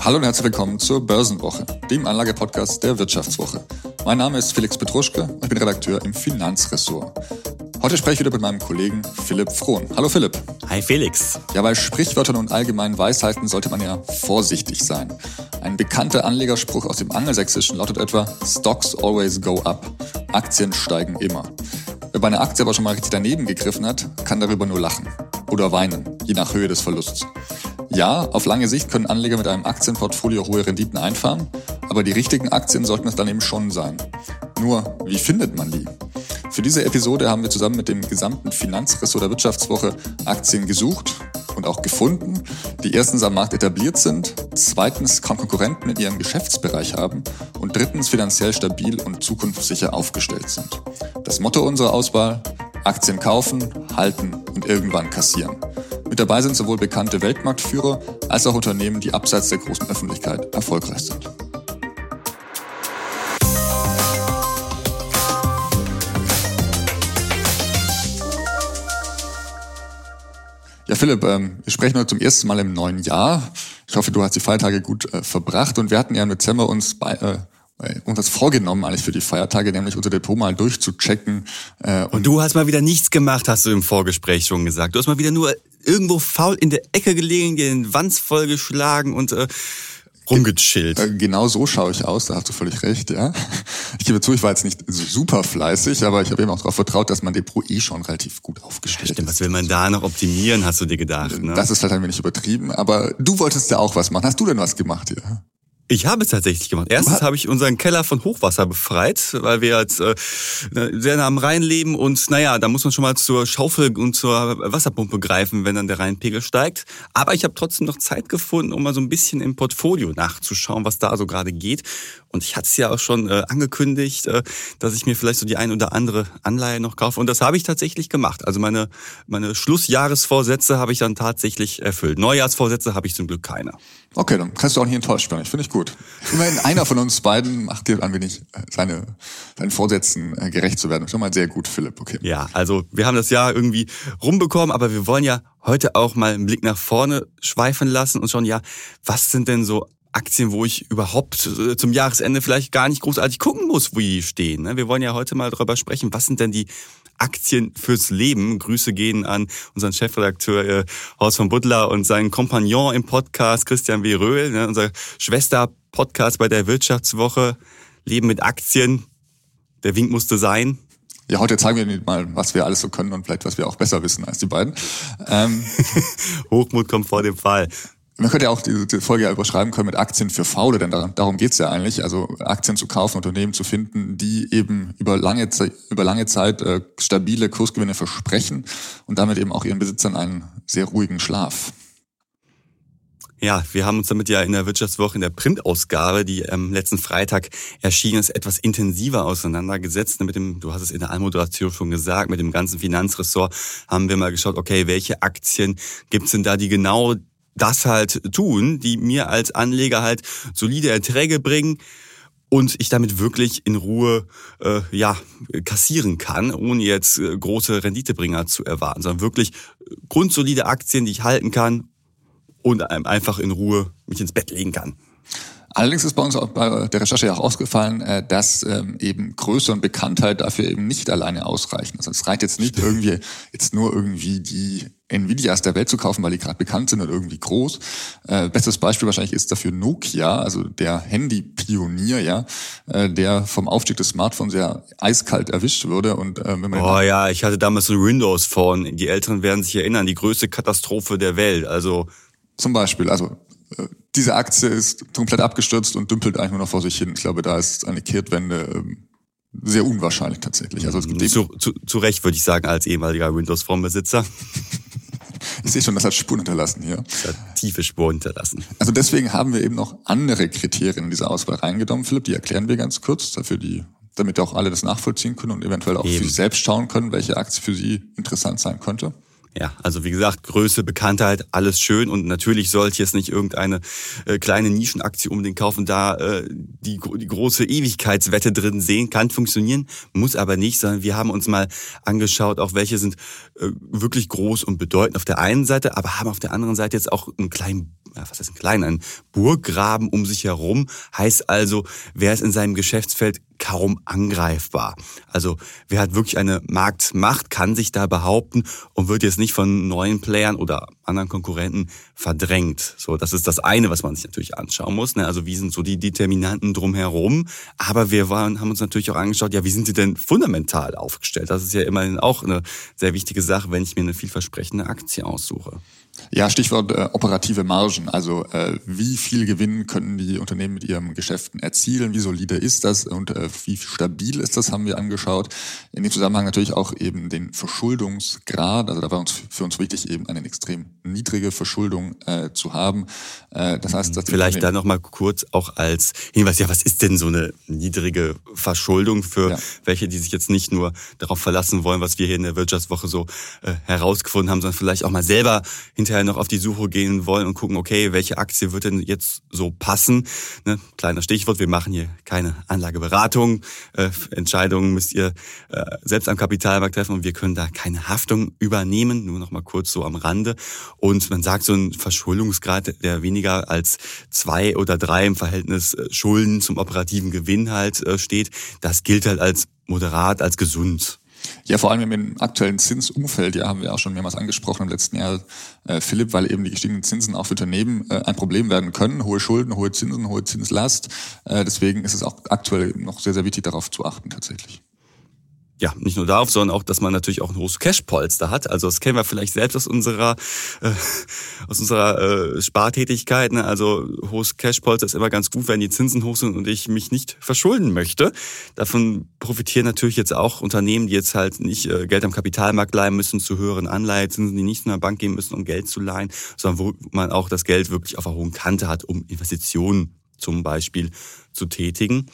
Hallo und herzlich willkommen zur Börsenwoche, dem Anlagepodcast der Wirtschaftswoche. Mein Name ist Felix Petruschke und ich bin Redakteur im Finanzressort. Heute spreche ich wieder mit meinem Kollegen Philipp Frohn. Hallo Philipp. Hi Felix. Ja, bei Sprichwörtern und allgemeinen Weisheiten sollte man ja vorsichtig sein. Ein bekannter Anlegerspruch aus dem Angelsächsischen lautet etwa Stocks always go up. Aktien steigen immer. Wer bei einer Aktie aber schon mal richtig daneben gegriffen hat, kann darüber nur lachen. Oder weinen, je nach Höhe des Verlusts. Ja, auf lange Sicht können Anleger mit einem Aktienportfolio hohe Renditen einfahren, aber die richtigen Aktien sollten es dann eben schon sein. Nur, wie findet man die? Für diese Episode haben wir zusammen mit dem gesamten Finanzressort der Wirtschaftswoche Aktien gesucht und auch gefunden, die erstens am Markt etabliert sind, zweitens kaum Konkurrenten in ihrem Geschäftsbereich haben und drittens finanziell stabil und zukunftssicher aufgestellt sind. Das Motto unserer Auswahl, Aktien kaufen, halten und irgendwann kassieren. Mit dabei sind sowohl bekannte Weltmarktführer als auch Unternehmen, die abseits der großen Öffentlichkeit erfolgreich sind. Philipp, ähm, wir sprechen heute zum ersten Mal im neuen Jahr. Ich hoffe, du hast die Feiertage gut äh, verbracht und wir hatten ja im Dezember uns bei, äh, uns das vorgenommen eigentlich für die Feiertage, nämlich unser Depot mal durchzuchecken. Äh, und, und du hast mal wieder nichts gemacht, hast du im Vorgespräch schon gesagt. Du hast mal wieder nur irgendwo faul in der Ecke gelegen, den Wanz vollgeschlagen und äh, rumgechillt. Äh, genau so schaue ich aus, da hast du völlig recht, ja. Ich gebe zu, ich war jetzt nicht super fleißig, aber ich habe eben auch darauf vertraut, dass man Depot eh schon relativ gut aufgestellt ja, stimmt. Was will man da noch optimieren, hast du dir gedacht, ne? Das ist vielleicht ein wenig übertrieben, aber du wolltest ja auch was machen. Hast du denn was gemacht hier? Ich habe es tatsächlich gemacht. Erstens habe ich unseren Keller von Hochwasser befreit, weil wir jetzt äh, sehr nah am Rhein leben und naja, da muss man schon mal zur Schaufel und zur Wasserpumpe greifen, wenn dann der Rheinpegel steigt. Aber ich habe trotzdem noch Zeit gefunden, um mal so ein bisschen im Portfolio nachzuschauen, was da so gerade geht. Und ich hatte es ja auch schon äh, angekündigt, äh, dass ich mir vielleicht so die ein oder andere Anleihe noch kaufe. Und das habe ich tatsächlich gemacht. Also meine, meine Schlussjahresvorsätze habe ich dann tatsächlich erfüllt. Neujahrsvorsätze habe ich zum Glück keine. Okay, dann kannst du auch nicht enttäuscht werden. Ich finde ich gut. Immerhin einer von uns beiden macht dir ein wenig äh, seine, seinen Vorsätzen äh, gerecht zu werden. Schon mal sehr gut, Philipp. Okay. Ja, also wir haben das Jahr irgendwie rumbekommen, aber wir wollen ja heute auch mal einen Blick nach vorne schweifen lassen und schauen, ja, was sind denn so Aktien, wo ich überhaupt äh, zum Jahresende vielleicht gar nicht großartig gucken muss, wo die stehen. Ne? Wir wollen ja heute mal darüber sprechen, was sind denn die Aktien fürs Leben. Grüße gehen an unseren Chefredakteur äh, Horst von Butler und seinen Kompagnon im Podcast Christian W. Röhl, ne, unser Schwester-Podcast bei der Wirtschaftswoche. Leben mit Aktien. Der Wink musste sein. Ja, heute zeigen wir mal, was wir alles so können und vielleicht, was wir auch besser wissen als die beiden. Ähm, Hochmut kommt vor dem Fall. Man könnte ja auch diese Folge ja überschreiben können mit Aktien für Faule, denn darum, geht's ja eigentlich. Also Aktien zu kaufen, Unternehmen zu finden, die eben über lange, Zeit, über lange Zeit äh, stabile Kursgewinne versprechen und damit eben auch ihren Besitzern einen sehr ruhigen Schlaf. Ja, wir haben uns damit ja in der Wirtschaftswoche, in der Printausgabe, die am letzten Freitag erschienen ist, etwas intensiver auseinandergesetzt. Mit dem, du hast es in der Anmoderation schon gesagt, mit dem ganzen Finanzressort haben wir mal geschaut, okay, welche Aktien gibt's denn da, die genau das halt tun, die mir als Anleger halt solide Erträge bringen und ich damit wirklich in Ruhe äh, ja kassieren kann, ohne jetzt äh, große Renditebringer zu erwarten, sondern wirklich grundsolide Aktien, die ich halten kann und einfach in Ruhe mich ins Bett legen kann. Allerdings ist bei uns auch bei der Recherche ja auch ausgefallen, äh, dass ähm, eben Größe und Bekanntheit dafür eben nicht alleine ausreichen. Also es reicht jetzt nicht irgendwie jetzt nur irgendwie die Nvidias der Welt zu kaufen, weil die gerade bekannt sind und irgendwie groß. Äh, bestes Beispiel wahrscheinlich ist dafür Nokia, also der Handy-Pionier, ja, äh, der vom Aufstieg des Smartphones ja eiskalt erwischt wurde. Und äh, wenn man oh ja, ich hatte damals so ein Windows Phone. Die Älteren werden sich erinnern, die größte Katastrophe der Welt. Also zum Beispiel, also diese Aktie ist komplett abgestürzt und dümpelt eigentlich nur noch vor sich hin. Ich glaube, da ist eine Kehrtwende ähm, sehr unwahrscheinlich tatsächlich. Also es gibt zu, zu, zu Recht würde ich sagen, als ehemaliger Windows-Phone-Besitzer. Ich sehe schon, das hat Spuren hinterlassen hier. Das hat tiefe Spuren hinterlassen. Also deswegen haben wir eben noch andere Kriterien in diese Auswahl reingenommen, Philipp. Die erklären wir ganz kurz, dafür die, damit auch alle das nachvollziehen können und eventuell auch eben. für sich selbst schauen können, welche Aktie für sie interessant sein könnte. Ja, also wie gesagt, Größe, Bekanntheit, alles schön. Und natürlich sollte jetzt nicht irgendeine äh, kleine Nischenaktie unbedingt kaufen, da äh, die, die große Ewigkeitswette drin sehen, kann funktionieren, muss aber nicht, sondern wir haben uns mal angeschaut, auch welche sind äh, wirklich groß und bedeutend auf der einen Seite, aber haben auf der anderen Seite jetzt auch einen kleinen ja, was heißt ein kleinen, ein Burggraben um sich herum. Heißt also, wer ist in seinem Geschäftsfeld kaum angreifbar. Also wer hat wirklich eine Marktmacht, kann sich da behaupten und wird jetzt nicht von neuen Playern oder anderen Konkurrenten verdrängt. So, das ist das eine, was man sich natürlich anschauen muss. Ne? Also wie sind so die Determinanten drumherum? Aber wir waren, haben uns natürlich auch angeschaut, ja, wie sind sie denn fundamental aufgestellt? Das ist ja immerhin auch eine sehr wichtige Sache, wenn ich mir eine vielversprechende Aktie aussuche. Ja, Stichwort äh, operative Margen. Also äh, wie viel Gewinn können die Unternehmen mit ihren Geschäften erzielen? Wie solide ist das und äh, wie stabil ist das, haben wir angeschaut. In dem Zusammenhang natürlich auch eben den Verschuldungsgrad. Also da war uns für uns wichtig, eben eine extrem niedrige Verschuldung äh, zu haben. Äh, das heißt, dass vielleicht da noch mal kurz auch als Hinweis: Ja, was ist denn so eine niedrige Verschuldung für ja. welche, die sich jetzt nicht nur darauf verlassen wollen, was wir hier in der Wirtschaftswoche so äh, herausgefunden haben, sondern vielleicht auch mal selber hinterher noch auf die Suche gehen wollen und gucken, okay, welche Aktie wird denn jetzt so passen? Ne? Kleiner Stichwort: Wir machen hier keine Anlageberatung. Äh, Entscheidungen müsst ihr äh, selbst am Kapitalmarkt treffen und wir können da keine Haftung übernehmen. Nur noch mal kurz so am Rande. Und man sagt, so ein Verschuldungsgrad, der weniger als zwei oder drei im Verhältnis äh, Schulden zum operativen Gewinn halt äh, steht, das gilt halt als moderat, als gesund. Ja, vor allem im aktuellen Zinsumfeld, ja, haben wir auch schon mehrmals angesprochen im letzten Jahr, äh, Philipp, weil eben die gestiegenen Zinsen auch für Unternehmen äh, ein Problem werden können. Hohe Schulden, hohe Zinsen, hohe Zinslast. Äh, deswegen ist es auch aktuell noch sehr, sehr wichtig, darauf zu achten tatsächlich ja, nicht nur darauf, sondern auch, dass man natürlich auch ein hohes Cashpolster hat. Also das kennen wir vielleicht selbst aus unserer äh, aus unserer äh, Spartätigkeit. Ne? Also hohes Cashpolster ist immer ganz gut, wenn die Zinsen hoch sind und ich mich nicht verschulden möchte. Davon profitieren natürlich jetzt auch Unternehmen, die jetzt halt nicht äh, Geld am Kapitalmarkt leihen müssen zu höheren Anleihezinsen, die nicht in der Bank gehen müssen, um Geld zu leihen, sondern wo man auch das Geld wirklich auf einer hohen Kante hat, um Investitionen zum Beispiel zu tätigen.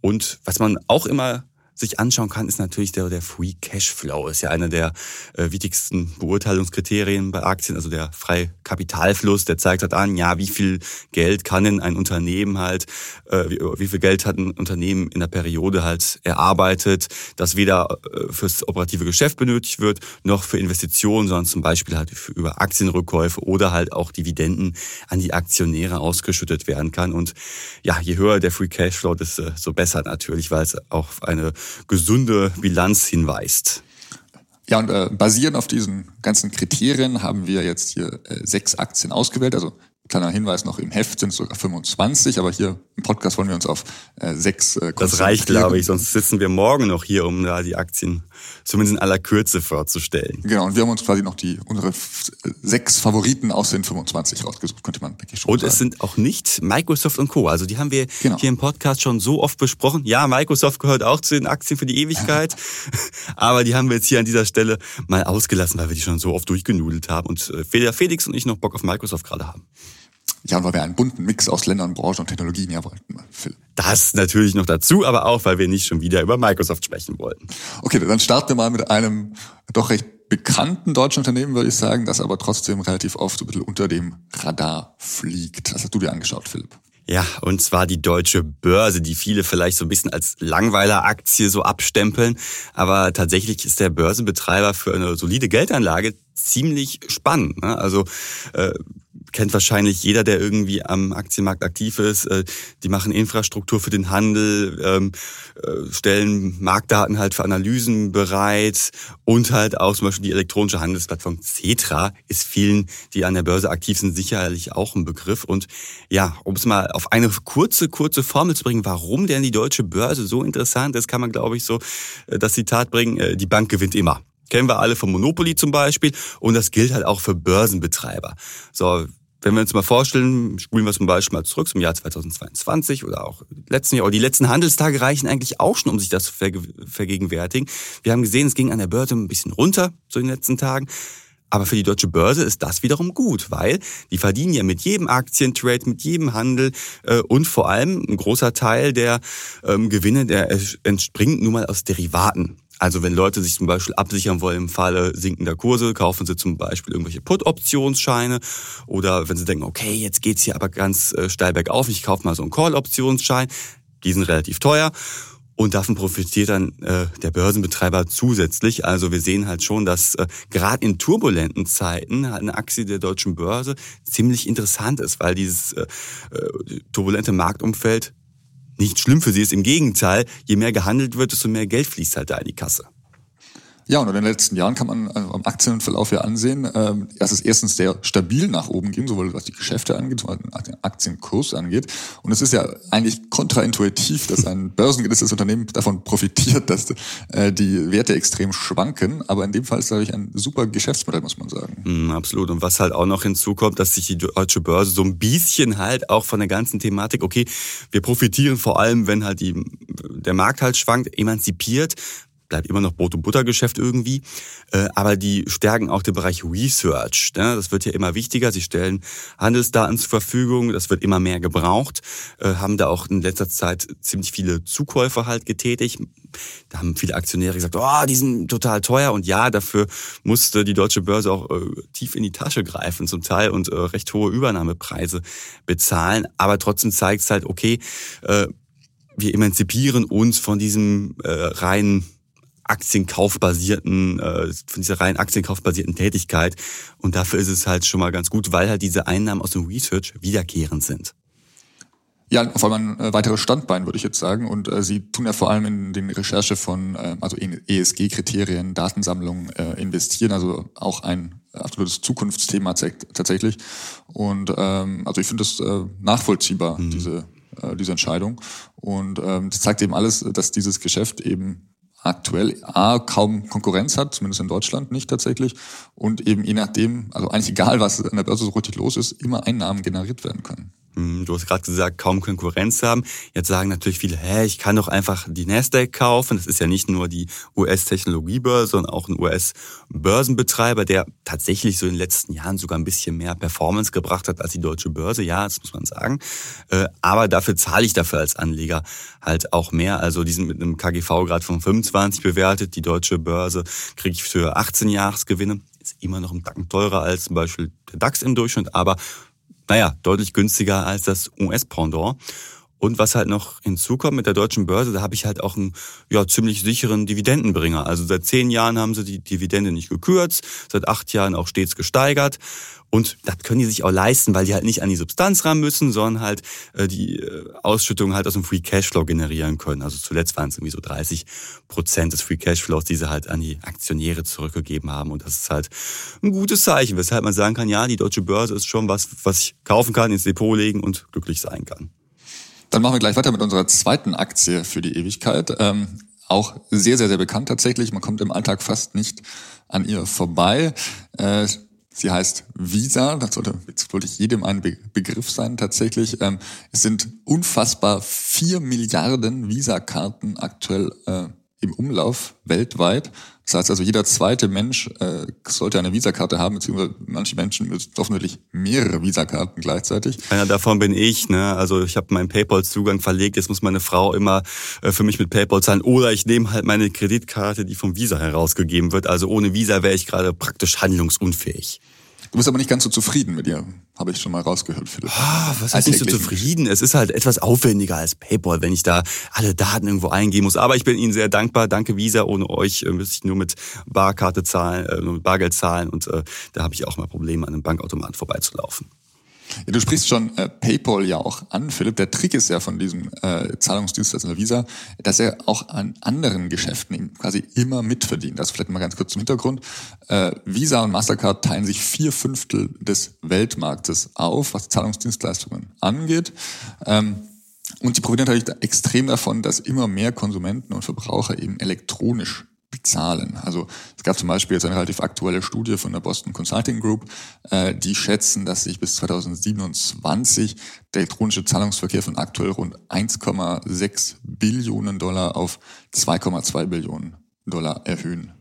Und was man auch immer sich anschauen kann, ist natürlich der, der Free Cashflow. Ist ja einer der äh, wichtigsten Beurteilungskriterien bei Aktien, also der freie Kapitalfluss, der zeigt halt an, ja, wie viel Geld kann denn ein Unternehmen halt, äh, wie, wie viel Geld hat ein Unternehmen in der Periode halt erarbeitet, das weder äh, fürs operative Geschäft benötigt wird, noch für Investitionen, sondern zum Beispiel halt für, über Aktienrückkäufe oder halt auch Dividenden an die Aktionäre ausgeschüttet werden kann. Und ja, je höher der Free Cashflow, desto besser natürlich, weil es auch eine gesunde Bilanz hinweist. Ja, und äh, basierend auf diesen ganzen Kriterien haben wir jetzt hier äh, sechs Aktien ausgewählt. Also Kleiner Hinweis noch, im Heft sind es sogar 25, aber hier im Podcast wollen wir uns auf äh, sechs äh, Das reicht, glaube ich, sonst sitzen wir morgen noch hier, um da die Aktien zumindest in aller Kürze vorzustellen. Genau, und wir haben uns quasi noch die unsere sechs Favoriten aus den 25 rausgesucht, könnte man denke ich schon Und sagen. es sind auch nicht Microsoft und Co. Also die haben wir genau. hier im Podcast schon so oft besprochen. Ja, Microsoft gehört auch zu den Aktien für die Ewigkeit, aber die haben wir jetzt hier an dieser Stelle mal ausgelassen, weil wir die schon so oft durchgenudelt haben und äh, Felix und ich noch Bock auf Microsoft gerade haben. Ja, und weil wir einen bunten Mix aus Ländern, Branchen und Technologien ja wollten. Phil. Das natürlich noch dazu, aber auch, weil wir nicht schon wieder über Microsoft sprechen wollten. Okay, dann starten wir mal mit einem doch recht bekannten deutschen Unternehmen, würde ich sagen, das aber trotzdem relativ oft so ein bisschen unter dem Radar fliegt. Das hast du dir angeschaut, Philipp. Ja, und zwar die deutsche Börse, die viele vielleicht so ein bisschen als Langweiler-Aktie so abstempeln. Aber tatsächlich ist der Börsenbetreiber für eine solide Geldanlage ziemlich spannend. Ne? Also äh, kennt wahrscheinlich jeder, der irgendwie am Aktienmarkt aktiv ist. Äh, die machen Infrastruktur für den Handel, ähm, äh, stellen Marktdaten halt für Analysen bereit und halt auch zum Beispiel die elektronische Handelsplattform Cetra ist vielen, die an der Börse aktiv sind, sicherlich auch ein Begriff. Und ja, um es mal auf eine kurze, kurze Formel zu bringen, warum denn die deutsche Börse so interessant ist, kann man, glaube ich, so äh, das Zitat bringen, die Bank gewinnt immer. Kennen wir alle vom Monopoly zum Beispiel. Und das gilt halt auch für Börsenbetreiber. So, wenn wir uns mal vorstellen, spulen wir zum Beispiel mal zurück zum Jahr 2022 oder auch letzten Jahr, oder die letzten Handelstage reichen eigentlich auch schon, um sich das zu vergegenwärtigen. Wir haben gesehen, es ging an der Börse ein bisschen runter, in den letzten Tagen. Aber für die deutsche Börse ist das wiederum gut, weil die verdienen ja mit jedem Aktientrade, mit jedem Handel äh, und vor allem ein großer Teil der ähm, Gewinne, der entspringt nun mal aus Derivaten. Also wenn Leute sich zum Beispiel absichern wollen im Falle sinkender Kurse, kaufen sie zum Beispiel irgendwelche Put-Optionsscheine oder wenn sie denken, okay, jetzt geht's hier aber ganz äh, steil bergauf, ich kaufe mal so einen Call-Optionsschein, die sind relativ teuer Und davon profitiert dann äh, der Börsenbetreiber zusätzlich. Also wir sehen halt schon, dass äh, gerade in turbulenten Zeiten eine Aktie der deutschen Börse ziemlich interessant ist, weil dieses äh, äh, turbulente Marktumfeld nicht schlimm für sie ist. Im Gegenteil, je mehr gehandelt wird, desto mehr Geld fließt halt da in die Kasse. Ja, und in den letzten Jahren kann man äh, am Aktienverlauf ja ansehen, ähm, dass es erstens sehr stabil nach oben ging, sowohl was die Geschäfte angeht, was den Aktienkurs angeht. Und es ist ja eigentlich kontraintuitiv, dass ein börsengelistetes Unternehmen davon profitiert, dass äh, die Werte extrem schwanken. Aber in dem Fall ist es natürlich ein super Geschäftsmodell, muss man sagen. Mm, absolut. Und was halt auch noch hinzukommt, dass sich die deutsche Börse so ein bisschen halt auch von der ganzen Thematik, okay, wir profitieren vor allem, wenn halt die, der Markt halt schwankt, emanzipiert bleibt immer noch Brot- und Buttergeschäft irgendwie, äh, aber die stärken auch den Bereich Research. Ne? Das wird ja immer wichtiger. Sie stellen Handelsdaten zur Verfügung, das wird immer mehr gebraucht, äh, haben da auch in letzter Zeit ziemlich viele Zukäufe halt getätigt. Da haben viele Aktionäre gesagt, oh, die sind total teuer und ja, dafür musste die deutsche Börse auch äh, tief in die Tasche greifen zum Teil und recht hohe Übernahmepreise bezahlen. Aber trotzdem zeigt es halt, okay, wir emanzipieren uns von diesem äh, reinen Aktienkaufbasierten, äh, von dieser rein Aktienkaufbasierten Tätigkeit. Und dafür ist es halt schon mal ganz gut, weil halt diese Einnahmen aus dem Research wiederkehrend sind. Ja, vor allem ein äh, weiteres Standbein, würde ich jetzt sagen. Und äh, Sie tun ja vor allem in den Recherche von äh, also ESG-Kriterien, Datensammlung äh, investieren, also auch ein absolutes Zukunftsthema tatsächlich. Und ähm, also ich finde das äh, nachvollziehbar, mhm. diese, äh, diese Entscheidung. Und ähm, das zeigt eben alles, dass dieses Geschäft eben aktuell A, kaum Konkurrenz hat, zumindest in Deutschland nicht tatsächlich, und eben je nachdem, also eigentlich egal, was an der Börse so richtig los ist, immer Einnahmen generiert werden können. Hm, du hast gerade gesagt, kaum Konkurrenz haben. Jetzt sagen natürlich viele, hä, ich kann doch einfach die Nasdaq kaufen. Das ist ja nicht nur die US-Technologiebörse, sondern auch ein US-Börsenbetreiber, der tatsächlich so in den letzten Jahren sogar ein bisschen mehr Performance gebracht hat als die deutsche Börse. Ja, das muss man sagen. Äh, aber dafür zahle ich dafür als Anleger halt auch mehr. Also die sind mit einem KGV-Grad von 25 bewertet. Die deutsche Börse kriege ich für 18 Jahresgewinne. Ist immer noch ein Tacken teurer als zum Beispiel der DAX im Durchschnitt, aber naja, deutlich günstiger als das US-Pendant. Und was halt noch hinzukommt mit der deutschen Börse, da habe ich halt auch einen ja, ziemlich sicheren Dividendenbringer. Also seit zehn Jahren haben sie die Dividende nicht gekürzt, seit acht Jahren auch stets gesteigert. Und das können die sich auch leisten, weil die halt nicht an die Substanz ran müssen, sondern halt äh, die äh, Ausschüttung halt aus dem Free Cashflow generieren können. Also zuletzt waren es irgendwie so 30 Prozent des Free Cashflows, die sie halt an die Aktionäre zurückgegeben haben. Und das ist halt ein gutes Zeichen, weshalb man sagen kann, ja, die deutsche Börse ist schon was, was ich kaufen kann, ins Depot legen und glücklich sein kann. Dann machen wir gleich weiter mit unserer zweiten Aktie für die Ewigkeit. Ähm, auch sehr, sehr, sehr bekannt tatsächlich. Man kommt im Alltag fast nicht an ihr vorbei. Äh, Sie heißt Visa, das sollte jetzt wirklich jedem ein Be Begriff sein tatsächlich. Ähm, es sind unfassbar vier Milliarden Visa-Karten aktuell äh, im Umlauf weltweit. Das heißt also, jeder zweite Mensch äh, sollte eine Visakarte haben, beziehungsweise manche Menschen müssen offensichtlich mehrere Visakarten gleichzeitig. Einer davon bin ich. Ne? Also ich habe meinen PayPal-Zugang verlegt. Jetzt muss meine Frau immer äh, für mich mit PayPal zahlen. Oder ich nehme halt meine Kreditkarte, die vom Visa herausgegeben wird. Also ohne Visa wäre ich gerade praktisch handlungsunfähig. Du bist aber nicht ganz so zufrieden mit ihr, habe ich schon mal rausgehört, Philipp. Ah, was heißt nicht so zufrieden? Es ist halt etwas aufwendiger als PayPal, wenn ich da alle Daten irgendwo eingeben muss. Aber ich bin Ihnen sehr dankbar. Danke Visa. Ohne euch äh, müsste ich nur mit Barkarte zahlen, äh, nur mit Bargeld zahlen. Und äh, da habe ich auch mal Probleme, an einem Bankautomat vorbeizulaufen. Ja, du sprichst schon äh, PayPal ja auch an, Philipp. Der Trick ist ja von diesem äh, Zahlungsdienstleister Visa, dass er auch an anderen Geschäften quasi immer mitverdient. Das vielleicht mal ganz kurz zum Hintergrund. Äh, Visa und Mastercard teilen sich vier Fünftel des Weltmarktes auf, was Zahlungsdienstleistungen angeht. Ähm, und sie profitieren natürlich extrem davon, dass immer mehr Konsumenten und Verbraucher eben elektronisch bezahlen. Also es gab zum Beispiel jetzt eine relativ aktuelle Studie von der Boston Consulting Group, äh, die schätzen, dass sich bis 2027 der elektronische Zahlungsverkehr von aktuell rund 1,6 Billionen Dollar auf 2,2 Billionen Dollar erhöhen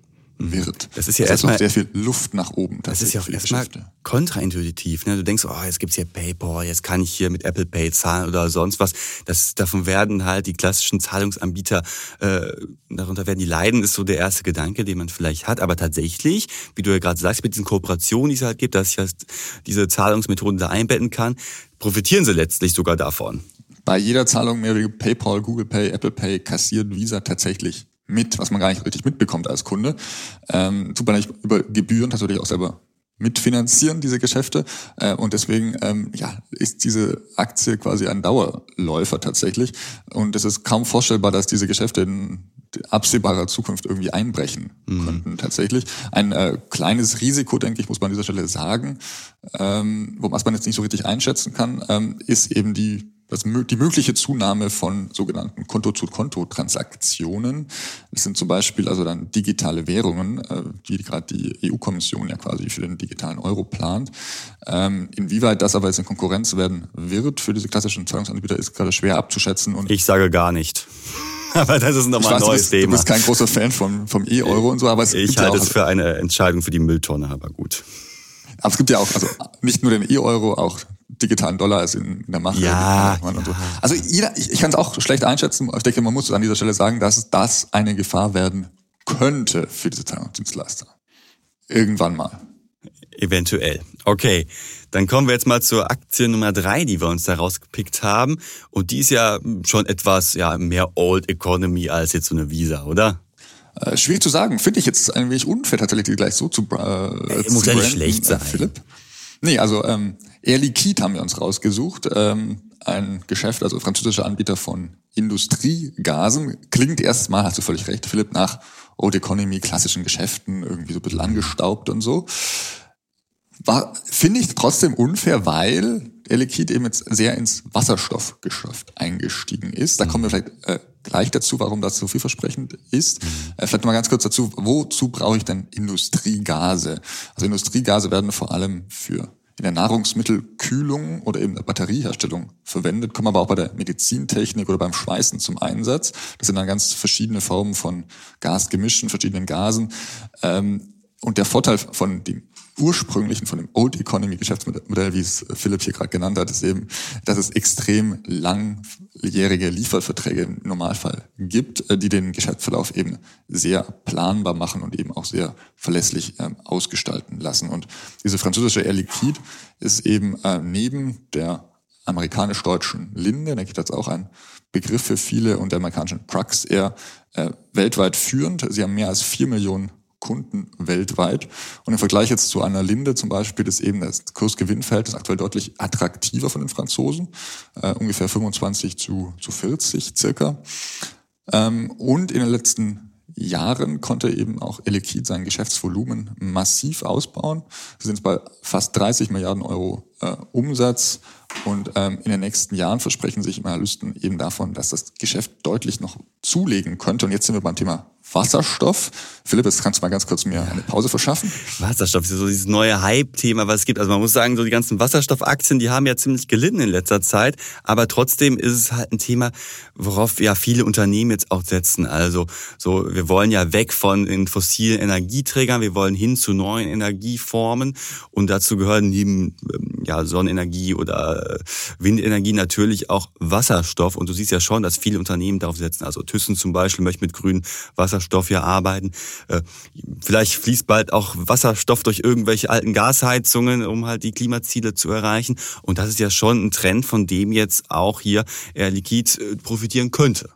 wird. Das ist ja das erstmal sehr viel Luft nach oben. Das ist ja auch erstmal kontraintuitiv. Ne? Du denkst, oh, jetzt gibt's hier PayPal, jetzt kann ich hier mit Apple Pay zahlen oder sonst was. Das, davon werden halt die klassischen Zahlungsanbieter, äh, darunter werden die leiden, ist so der erste Gedanke, den man vielleicht hat. Aber tatsächlich, wie du ja gerade sagst, mit diesen Kooperationen, die es halt gibt, dass ich halt diese Zahlungsmethoden da einbetten kann, profitieren sie letztlich sogar davon. bei jeder Zahlung mehr wie PayPal, Google Pay, Apple Pay kassiert Visa tatsächlich mit, was man gar nicht richtig mitbekommt als Kunde. Ähm, tut man nicht über Gebühren tatsächlich auch selber mitfinanzieren, diese Geschäfte. Äh, und deswegen ähm, ja, ist diese Aktie quasi ein Dauerläufer tatsächlich. Und es ist kaum vorstellbar, dass diese Geschäfte in absehbarer Zukunft irgendwie einbrechen mhm. könnten tatsächlich. Ein äh, kleines Risiko, denke ich, muss man an dieser Stelle sagen, ähm, was man jetzt nicht so richtig einschätzen kann, ähm, ist eben die das, die mögliche Zunahme von sogenannten Konto-zu-Konto-Transaktionen. Das sind zum Beispiel also dann digitale Währungen, äh, die gerade die EU-Kommission ja quasi für den digitalen Euro plant. Ähm, inwieweit das aber jetzt in Konkurrenz werden wird für diese klassischen Zahlungsanbieter, ist gerade schwer abzuschätzen. Und ich sage gar nicht. aber das ist nochmal ein neues du bist, Thema. Du bist kein großer Fan vom, vom E-Euro und so, aber es Ich halte ja es für eine Entscheidung für die Mülltonne, aber gut. Aber es gibt ja auch, also nicht nur den E-Euro, auch digitalen Dollar ist in, der Mache. Ja, ja. So. Also jeder, ich, ich kann es auch schlecht einschätzen. Ich denke, man muss an dieser Stelle sagen, dass das eine Gefahr werden könnte für diese Zahlungsdienstleister. Irgendwann mal. Eventuell. Okay, dann kommen wir jetzt mal zur Aktie Nummer drei, die wir uns da rausgepickt haben. Und die ist ja schon etwas ja, mehr Old Economy als jetzt so eine Visa, oder? Äh, schwierig zu sagen. Finde ich jetzt ein wenig unfair, tatsächlich die gleich so zu, äh, zu Muss ja nicht schlecht äh, sein. Philipp. Nee, also ähm, Air Liquide haben wir uns rausgesucht. Ähm, ein Geschäft, also französischer Anbieter von Industriegasen. Klingt erstmal, hast du völlig recht, Philipp, nach Old Economy, klassischen Geschäften, irgendwie so ein bisschen angestaubt und so. War, finde ich trotzdem unfair, weil Air Liquide eben jetzt sehr ins Wasserstoffgeschäft eingestiegen ist. Da kommen wir vielleicht äh, gleich dazu, warum das so vielversprechend ist. Mhm. Äh, vielleicht mal ganz kurz dazu, wozu brauche ich denn Industriegase? Also Industriegase werden vor allem für in der Nahrungsmittelkühlung oder eben der Batterieherstellung verwendet, kommen aber auch bei der Medizintechnik oder beim Schweißen zum Einsatz. Das sind dann ganz verschiedene Formen von Gasgemischen, verschiedenen Gasen. Ähm, und der Vorteil von dem ursprünglichen, von dem Old Economy Geschäftsmodell, wie es Philipp hier gerade genannt hat, ist eben, dass es extrem langjährige Lieferverträge im Normalfall gibt, äh, die den Geschäftsverlauf eben sehr planbar machen und eben auch sehr verlässlich ähm, ausgestalten lassen. Und diese französische Air Liquide ist eben äh, neben der amerikanisch-deutschen Linde, ich, das ist auch ein Begriff für viele, und der amerikanischen Prax Air äh, weltweit führend. Sie haben mehr als vier Millionen Kunden weltweit. Und im Vergleich jetzt zu einer Linde zum Beispiel ist eben das Kursgewinnverhältnis aktuell deutlich attraktiver von den Franzosen, äh, ungefähr 25 zu, zu 40 circa. Ähm, und in den letzten Jahren konnte eben auch Elekid sein Geschäftsvolumen massiv ausbauen. Sie sind bei fast 30 Milliarden Euro äh, Umsatz und ähm, in den nächsten Jahren versprechen sich Analysten eben davon, dass das Geschäft deutlich noch zulegen könnte. Und jetzt sind wir beim Thema Wasserstoff. Philipp, jetzt kannst du mal ganz kurz mir eine Pause verschaffen. Wasserstoff ist so dieses neue Hype-Thema, was es gibt. Also man muss sagen, so die ganzen Wasserstoffaktien, die haben ja ziemlich gelitten in letzter Zeit. Aber trotzdem ist es halt ein Thema, worauf ja viele Unternehmen jetzt auch setzen. Also so, wir wollen ja weg von den fossilen Energieträgern, wir wollen hin zu neuen Energieformen. Und dazu gehören neben ähm, ja, Sonnenenergie oder äh, Windenergie natürlich auch Wasserstoff. Und du siehst ja schon, dass viele Unternehmen darauf setzen. Also Thyssen zum Beispiel möchte mit grünen Wasserstoff hier arbeiten. Äh, vielleicht fließt bald auch Wasserstoff durch irgendwelche alten Gasheizungen, um halt die Klimaziele zu erreichen. Und das ist ja schon ein Trend, von dem jetzt auch hier Air Liquid äh, profitieren könnte.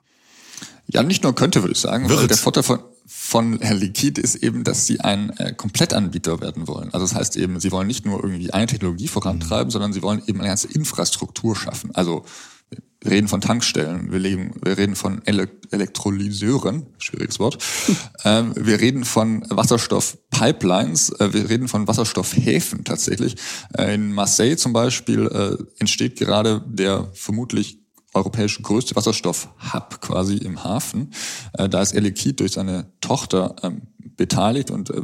Ja, nicht nur könnte, würde ich sagen. Wird. Der Vorteil von, von Herr Liquid ist eben, dass sie ein äh, Komplettanbieter werden wollen. Also das heißt eben, sie wollen nicht nur irgendwie eine Technologie vorantreiben, mhm. sondern sie wollen eben eine ganze Infrastruktur schaffen. Also wir reden von Tankstellen, wir, leben, wir reden von Ele Elektrolyseuren, schwieriges Wort. ähm, wir reden von Wasserstoffpipelines, äh, wir reden von Wasserstoffhäfen tatsächlich. Äh, in Marseille zum Beispiel äh, entsteht gerade der vermutlich europäische größte Wasserstoff-Hub quasi im Hafen. Äh, da ist Air Liquide durch seine Tochter ähm, beteiligt und äh,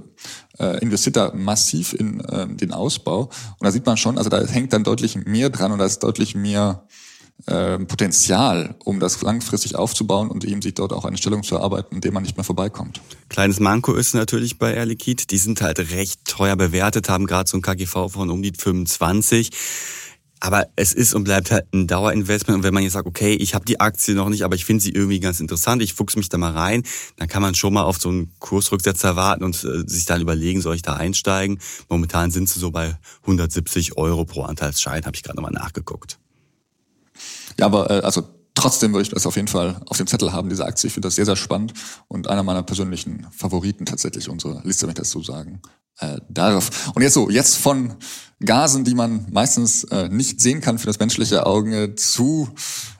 äh, investiert da massiv in äh, den Ausbau. Und da sieht man schon, also da hängt dann deutlich mehr dran und da ist deutlich mehr äh, Potenzial, um das langfristig aufzubauen und eben sich dort auch eine Stellung zu erarbeiten, in der man nicht mehr vorbeikommt. Kleines Manko ist natürlich bei Air Liquide, die sind halt recht teuer bewertet, haben gerade so ein KGV von um die 25. Aber es ist und bleibt halt ein Dauerinvestment. Und wenn man jetzt sagt, okay, ich habe die Aktie noch nicht, aber ich finde sie irgendwie ganz interessant, ich fuchse mich da mal rein, dann kann man schon mal auf so einen Kursrücksetzer warten und äh, sich dann überlegen, soll ich da einsteigen. Momentan sind sie so bei 170 Euro pro Anteilsschein, habe ich gerade nochmal nachgeguckt. Ja, aber äh, also trotzdem würde ich das auf jeden Fall auf dem Zettel haben, diese Aktie. Ich finde das sehr, sehr spannend und einer meiner persönlichen Favoriten tatsächlich unserer Liste, wenn ich das so sagen äh, darf. Und jetzt so, jetzt von Gasen, die man meistens äh, nicht sehen kann für das menschliche Auge, zu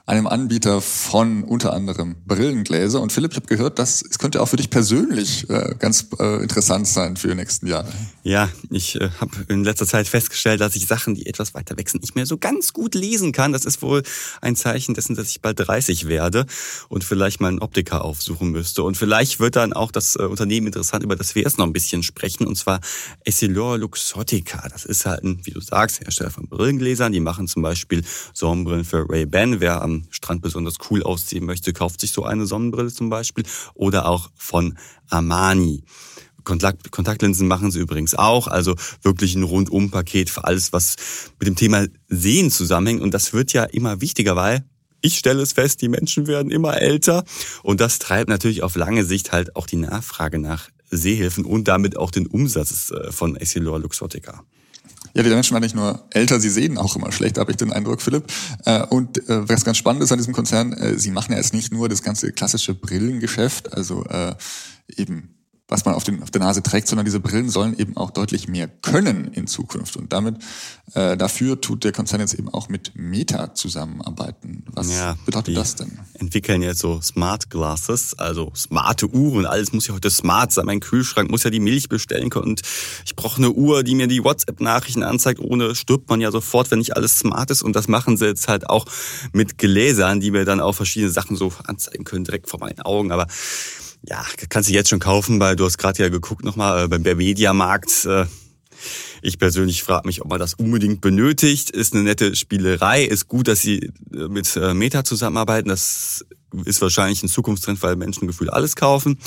einem Anbieter von unter anderem Brillengläser. Und Philipp, ich habe gehört, dass es könnte auch für dich persönlich äh, ganz äh, interessant sein für die nächsten Jahre. Ja, ich äh, habe in letzter Zeit festgestellt, dass ich Sachen, die etwas weiter weg nicht mehr so ganz gut lesen kann. Das ist wohl ein Zeichen dessen, dass ich bald 30 werde und vielleicht mal einen Optiker aufsuchen müsste. Und vielleicht wird dann auch das äh, Unternehmen interessant, über das wir erst noch ein bisschen sprechen, und zwar Essilor Luxottica. Das ist halt ein, wie du sagst, Hersteller von Brillengläsern. Die machen zum Beispiel Sonnenbrillen für Ray-Ban. Wer am Strand besonders cool aussehen möchte, kauft sich so eine Sonnenbrille zum Beispiel. Oder auch von Armani. Kontakt, Kontaktlinsen machen sie übrigens auch, also wirklich ein Rundum-Paket für alles, was mit dem Thema Sehen zusammenhängt. Und das wird ja immer wichtiger, weil ich stelle es fest, die Menschen werden immer älter und das treibt natürlich auf lange Sicht halt auch die Nachfrage nach Sehhilfen und damit auch den Umsatz äh, von Essilor Luxottica. Ja, die Menschen werden nicht nur älter, sie sehen auch immer schlecht, habe ich den Eindruck, Philipp. Äh, und äh, was ganz spannend ist an diesem Konzern, sie machen ja jetzt nicht nur das ganze klassische Brillengeschäft, also eben was man auf, den, auf der Nase trägt, sondern diese Brillen sollen eben auch deutlich mehr können in Zukunft. Und damit äh, dafür tut der Konzern jetzt eben auch mit Meta zusammenarbeiten. Was ja, bedeutet das denn? Entwickeln jetzt so Smart Glasses, also smarte Uhren. Alles muss ja heute smart sein. Mein Kühlschrank muss ja die Milch bestellen können. Und ich brauche eine Uhr, die mir die WhatsApp-Nachrichten anzeigt. Ohne stirbt man ja sofort, wenn nicht alles smart ist. Und das machen sie jetzt halt auch mit Gläsern, die mir dann auch verschiedene Sachen so anzeigen können, direkt vor meinen Augen. Aber ja, kannst du jetzt schon kaufen, weil du hast gerade ja geguckt nochmal äh, beim Mediamarkt. Äh, ich persönlich frage mich, ob man das unbedingt benötigt. Ist eine nette Spielerei. Ist gut, dass sie äh, mit äh, Meta zusammenarbeiten. Das ist wahrscheinlich ein Zukunftstrend, weil Menschen gefühlt alles kaufen.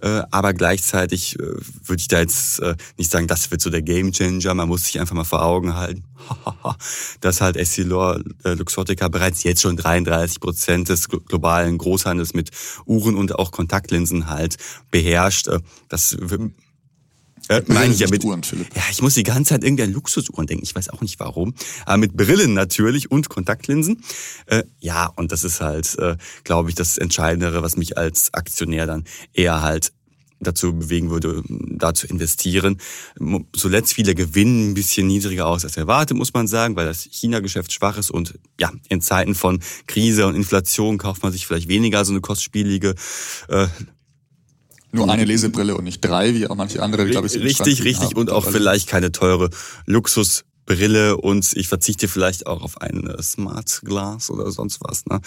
Äh, aber gleichzeitig würde ich da jetzt nicht sagen, das wird so der Gamechanger. Man muss sich einfach mal vor Augen halten, dass halt Essilor Luxottica bereits jetzt schon 33 Prozent des globalen Großhandels mit Uhren und auch Kontaktlinsen halt beherrscht. Das äh, meine ich ja mit Uhren, Philipp. Ja, ich muss die ganze Zeit irgendwie an Luxusuhren denken. Ich weiß auch nicht warum. Aber mit Brillen natürlich und Kontaktlinsen. Äh, ja, und das ist halt, äh, glaube ich, das Entscheidendere, was mich als Aktionär dann eher halt dazu bewegen würde, da zu investieren. Zuletzt fiel der Gewinn ein bisschen niedriger aus als erwartet, muss man sagen, weil das China-Geschäft schwach ist und ja, in Zeiten von Krise und Inflation kauft man sich vielleicht weniger so eine kostspielige äh, nur eine Lesebrille und nicht drei, wie auch manche andere, glaube ich. Richtig, richtig. Haben. Und auch vielleicht keine teure Luxusbrille und ich verzichte vielleicht auch auf ein äh, Smart Glass oder sonst was. Ne?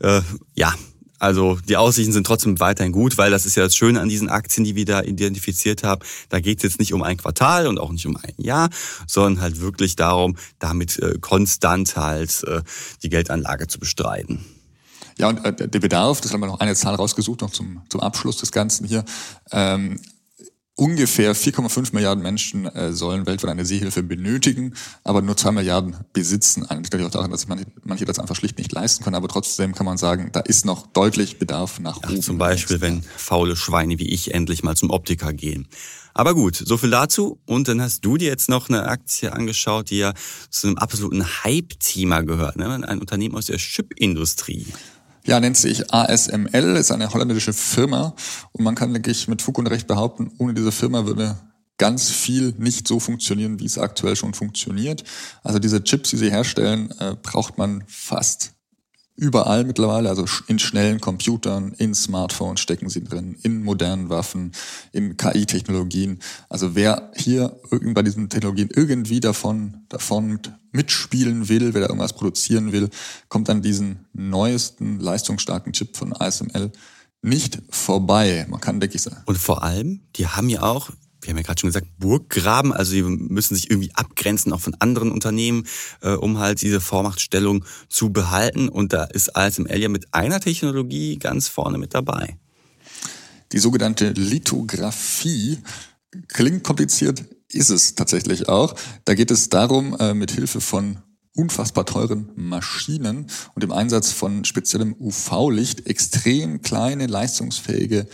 Äh, ja, also die Aussichten sind trotzdem weiterhin gut, weil das ist ja das Schöne an diesen Aktien, die wir da identifiziert haben. Da geht es jetzt nicht um ein Quartal und auch nicht um ein Jahr, sondern halt wirklich darum, damit äh, konstant halt äh, die Geldanlage zu bestreiten. Ja, und äh, der Bedarf, das haben wir noch eine Zahl rausgesucht, noch zum, zum Abschluss des Ganzen hier. Ähm, ungefähr 4,5 Milliarden Menschen äh, sollen weltweit eine Seehilfe benötigen, aber nur 2 Milliarden besitzen eine. Das liegt auch daran, dass manche, manche das einfach schlicht nicht leisten können, aber trotzdem kann man sagen, da ist noch deutlich Bedarf nach oben. Ja, zum Beispiel, wenn faule Schweine wie ich endlich mal zum Optiker gehen. Aber gut, so viel dazu. Und dann hast du dir jetzt noch eine Aktie angeschaut, die ja zu einem absoluten Hype-Thema gehört. Ne? Ein Unternehmen aus der Chip-Industrie. Ja, nennt sich ASML, ist eine holländische Firma und man kann, denke ich, mit Fug und Recht behaupten, ohne diese Firma würde ganz viel nicht so funktionieren, wie es aktuell schon funktioniert. Also diese Chips, die sie herstellen, äh, braucht man fast überall mittlerweile, also in schnellen Computern, in Smartphones stecken sie drin, in modernen Waffen, in KI-Technologien. Also wer hier bei diesen Technologien irgendwie davon, davon mitspielen will, wer da irgendwas produzieren will, kommt an diesen neuesten leistungsstarken Chip von ASML nicht vorbei. Man kann, denke ich, sagen. Und vor allem, die haben ja auch wir haben ja gerade schon gesagt, Burggraben, also die müssen sich irgendwie abgrenzen, auch von anderen Unternehmen, äh, um halt diese Vormachtstellung zu behalten. Und da ist ASML ja mit einer Technologie ganz vorne mit dabei. Die sogenannte Lithografie klingt kompliziert, ist es tatsächlich auch. Da geht es darum, äh, mit Hilfe von unfassbar teuren Maschinen und dem Einsatz von speziellem UV-Licht extrem kleine, leistungsfähige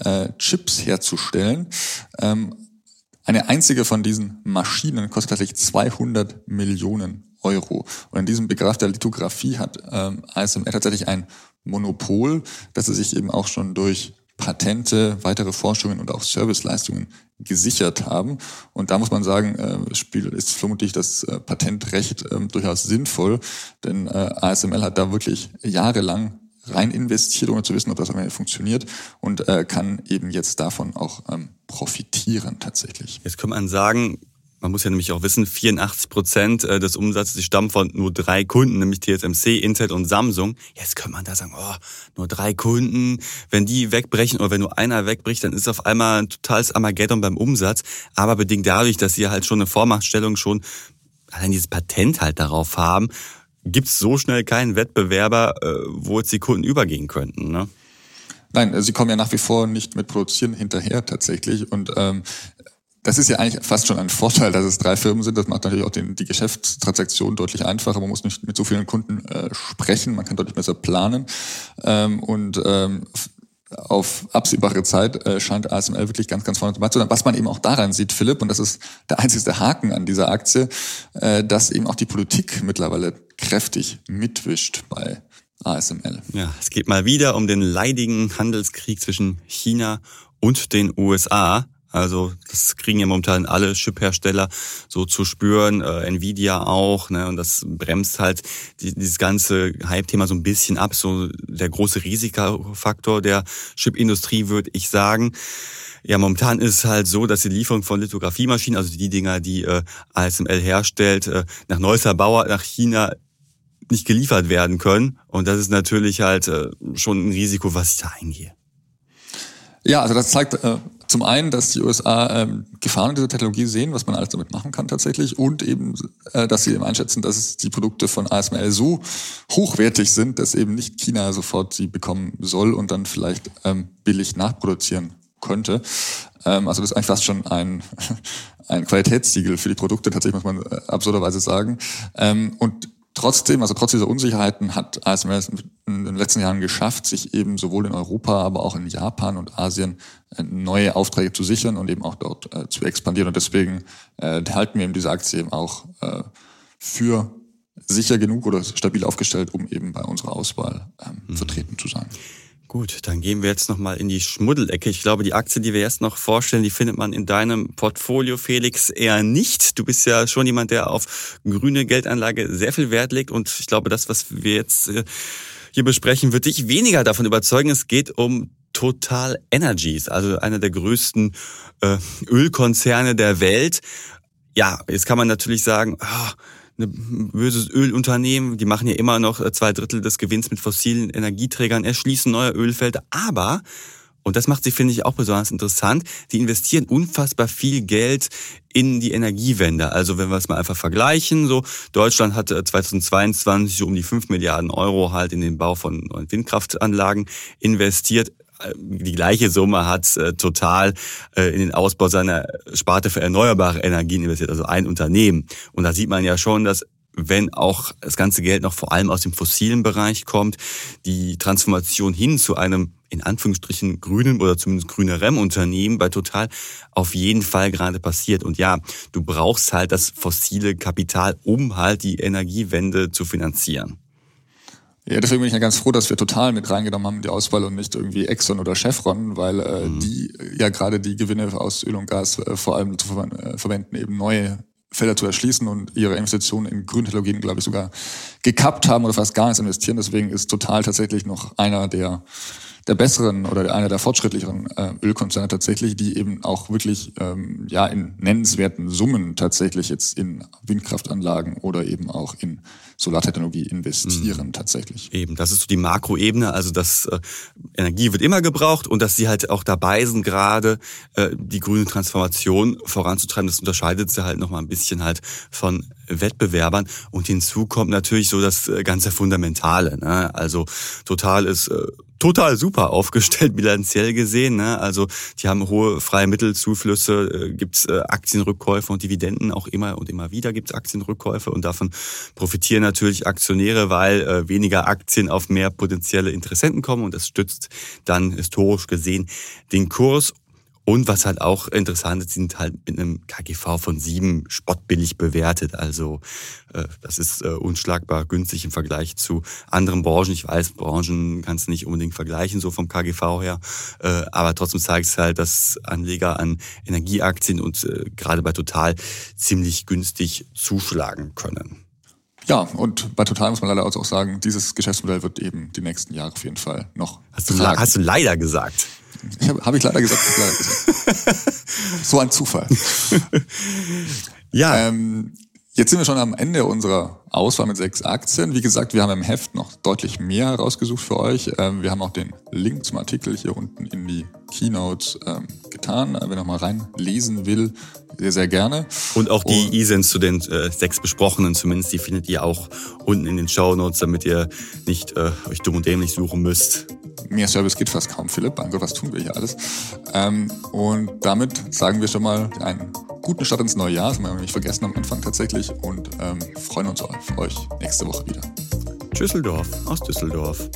äh, Chips herzustellen. Ähm, eine einzige von diesen Maschinen kostet tatsächlich 200 Millionen Euro. Und in diesem Begraf der Lithografie hat ähm, ASML tatsächlich ein Monopol, dass sie sich eben auch schon durch Patente, weitere Forschungen und auch Serviceleistungen gesichert haben. Und da muss man sagen, äh, spielt, ist vermutlich das äh, Patentrecht äh, durchaus sinnvoll, denn äh, ASML hat da wirklich jahrelang rein investiert, ohne zu wissen, ob das am Ende funktioniert und äh, kann eben jetzt davon auch ähm, profitieren tatsächlich. Jetzt kann man sagen, man muss ja nämlich auch wissen, 84 Prozent äh, des Umsatzes stammen von nur drei Kunden, nämlich TSMC, Intel und Samsung. Jetzt könnte man da sagen, oh, nur drei Kunden. Wenn die wegbrechen oder wenn nur einer wegbricht, dann ist auf einmal ein totales Armageddon beim Umsatz. Aber bedingt dadurch, dass sie halt schon eine Vormachtstellung schon allein dieses Patent halt darauf haben, gibt es so schnell keinen Wettbewerber, äh, wo jetzt die Kunden übergehen könnten. Ne? Nein, sie kommen ja nach wie vor nicht mit Produzieren hinterher tatsächlich. Und ähm, das ist ja eigentlich fast schon ein Vorteil, dass es drei Firmen sind. Das macht natürlich auch den, die Geschäftstransaktion deutlich einfacher. Man muss nicht mit so vielen Kunden äh, sprechen, man kann deutlich besser planen. Ähm, und ähm, auf absehbare Zeit äh, scheint ASML wirklich ganz, ganz vorne dabei zu sein. Was man eben auch daran sieht, Philipp, und das ist der einzige Haken an dieser Aktie, äh, dass eben auch die Politik mittlerweile kräftig mitwischt bei ASML. Ja, es geht mal wieder um den leidigen Handelskrieg zwischen China und den USA. Also das kriegen ja momentan alle Chip-Hersteller so zu spüren, äh, Nvidia auch, ne? Und das bremst halt die, dieses ganze Hype-Thema so ein bisschen ab. So der große Risikofaktor der Chip-Industrie, würde ich sagen. Ja, momentan ist es halt so, dass die Lieferung von Lithografiemaschinen, also die Dinger, die äh, ASML herstellt, äh, nach Neusser Bauer nach China nicht geliefert werden können. Und das ist natürlich halt äh, schon ein Risiko, was ich da eingehe. Ja, also das zeigt äh, zum einen, dass die USA ähm, Gefahren dieser Technologie sehen, was man alles damit machen kann tatsächlich, und eben, äh, dass sie eben einschätzen, dass die Produkte von ASML so hochwertig sind, dass eben nicht China sofort sie bekommen soll und dann vielleicht ähm, billig nachproduzieren könnte. Ähm, also das ist eigentlich fast schon ein, ein Qualitätssiegel für die Produkte, tatsächlich muss man äh, absurderweise sagen. Ähm, und Trotzdem, also trotz dieser Unsicherheiten hat ASML in den letzten Jahren geschafft, sich eben sowohl in Europa, aber auch in Japan und Asien äh, neue Aufträge zu sichern und eben auch dort äh, zu expandieren. Und deswegen äh, halten wir eben diese Aktie eben auch äh, für sicher genug oder stabil aufgestellt, um eben bei unserer Auswahl ähm, mhm. vertreten zu sein. Gut, dann gehen wir jetzt nochmal in die Schmuddelecke. Ich glaube, die Aktie, die wir jetzt noch vorstellen, die findet man in deinem Portfolio, Felix, eher nicht. Du bist ja schon jemand, der auf grüne Geldanlage sehr viel Wert legt. Und ich glaube, das, was wir jetzt äh, hier besprechen, wird dich weniger davon überzeugen. Es geht um Total Energies, also einer der größten äh, Ölkonzerne der Welt. Ja, jetzt kann man natürlich sagen, oh, ein böses Ölunternehmen, die machen ja immer noch äh, zwei Drittel des Gewinns mit fossilen Energieträgern, erschließen neue Ölfelder, aber und das macht sie, finde ich, auch besonders interessant. Die investieren unfassbar viel Geld in die Energiewende. Also wenn wir es mal einfach vergleichen, so Deutschland hat 2022 äh, so um die 5 Milliarden Euro halt in den Bau von neuen Windkraftanlagen investiert die gleiche Summe hat äh, total äh, in den Ausbau seiner Sparte für erneuerbare Energien investiert, also ein Unternehmen. Und da sieht man ja schon, dass wenn auch das ganze Geld noch vor allem aus dem fossilen Bereich kommt, die Transformation hin zu einem in Anführungsstrichen grünen oder zumindest grünerem Unternehmen bei Total auf jeden Fall gerade passiert. Und ja, du brauchst halt das fossile Kapital, um halt die Energiewende zu finanzieren. Ja, deswegen bin ich ja ganz froh, dass wir total mit reingenommen haben die Auswahl und nicht irgendwie Exxon oder Chevron, weil äh, mhm. die ja gerade die Gewinne aus Öl und Gas äh, vor allem zu ver äh, verwenden, eben neue Felder zu erschließen und ihre Investitionen in Grüntechnologien, glaube ich, sogar gekappt haben oder fast gar nichts investieren. Deswegen ist total tatsächlich noch einer der der besseren oder einer der fortschrittlicheren äh, Ölkonzerne tatsächlich, die eben auch wirklich ähm, ja in nennenswerten Summen tatsächlich jetzt in Windkraftanlagen oder eben auch in Solartechnologie investieren mhm. tatsächlich. Eben, das ist so die Makroebene, also dass äh, Energie wird immer gebraucht und dass sie halt auch dabei sind, gerade äh, die grüne Transformation voranzutreiben. Das unterscheidet sie halt nochmal ein bisschen halt von Wettbewerbern. Und hinzu kommt natürlich so das äh, ganze Fundamentale. Ne? Also total ist äh, total super aufgestellt bilanziell gesehen. Ne? Also die haben hohe freie Mittelzuflüsse, äh, gibt's äh, Aktienrückkäufe und Dividenden auch immer und immer wieder gibt's Aktienrückkäufe und davon profitieren natürlich Aktionäre, weil weniger Aktien auf mehr potenzielle Interessenten kommen und das stützt dann historisch gesehen den Kurs Und was halt auch interessant ist, sind halt mit einem KGV von sieben spottbillig bewertet. Also äh, das ist äh, unschlagbar günstig im Vergleich zu anderen Branchen. Ich weiß, Branchen kannst du nicht unbedingt vergleichen, so vom KGV her. Äh, aber trotzdem zeigt es halt, dass Anleger an Energieaktien und äh, gerade bei Total ziemlich günstig zuschlagen können. Ja, und bei Total muss man leider auch sagen, dieses Geschäftsmodell wird eben die nächsten Jahre auf jeden Fall noch. Hast du, hast du leider gesagt? Ich habe hab ich leider gesagt, ich leider gesagt. so ein Zufall. ja. Ähm, jetzt sind wir schon am Ende unserer Auswahl mit sechs Aktien. Wie gesagt, wir haben im Heft noch deutlich mehr herausgesucht für euch. Ähm, wir haben auch den Link zum Artikel hier unten in die Keynotes ähm, getan. Wer noch mal reinlesen will, sehr, sehr gerne. Und auch die E-Sens zu den äh, sechs besprochenen zumindest, die findet ihr auch unten in den Show Notes, damit ihr nicht äh, euch dumm und dämlich suchen müsst. Mehr Service geht fast kaum, Philipp. Mein Gott, was tun wir hier alles? Ähm, und damit sagen wir schon mal einen guten Start ins neue Jahr. Das haben wir nicht vergessen am Anfang tatsächlich. Und ähm, freuen uns auf euch nächste Woche wieder. Düsseldorf aus Düsseldorf.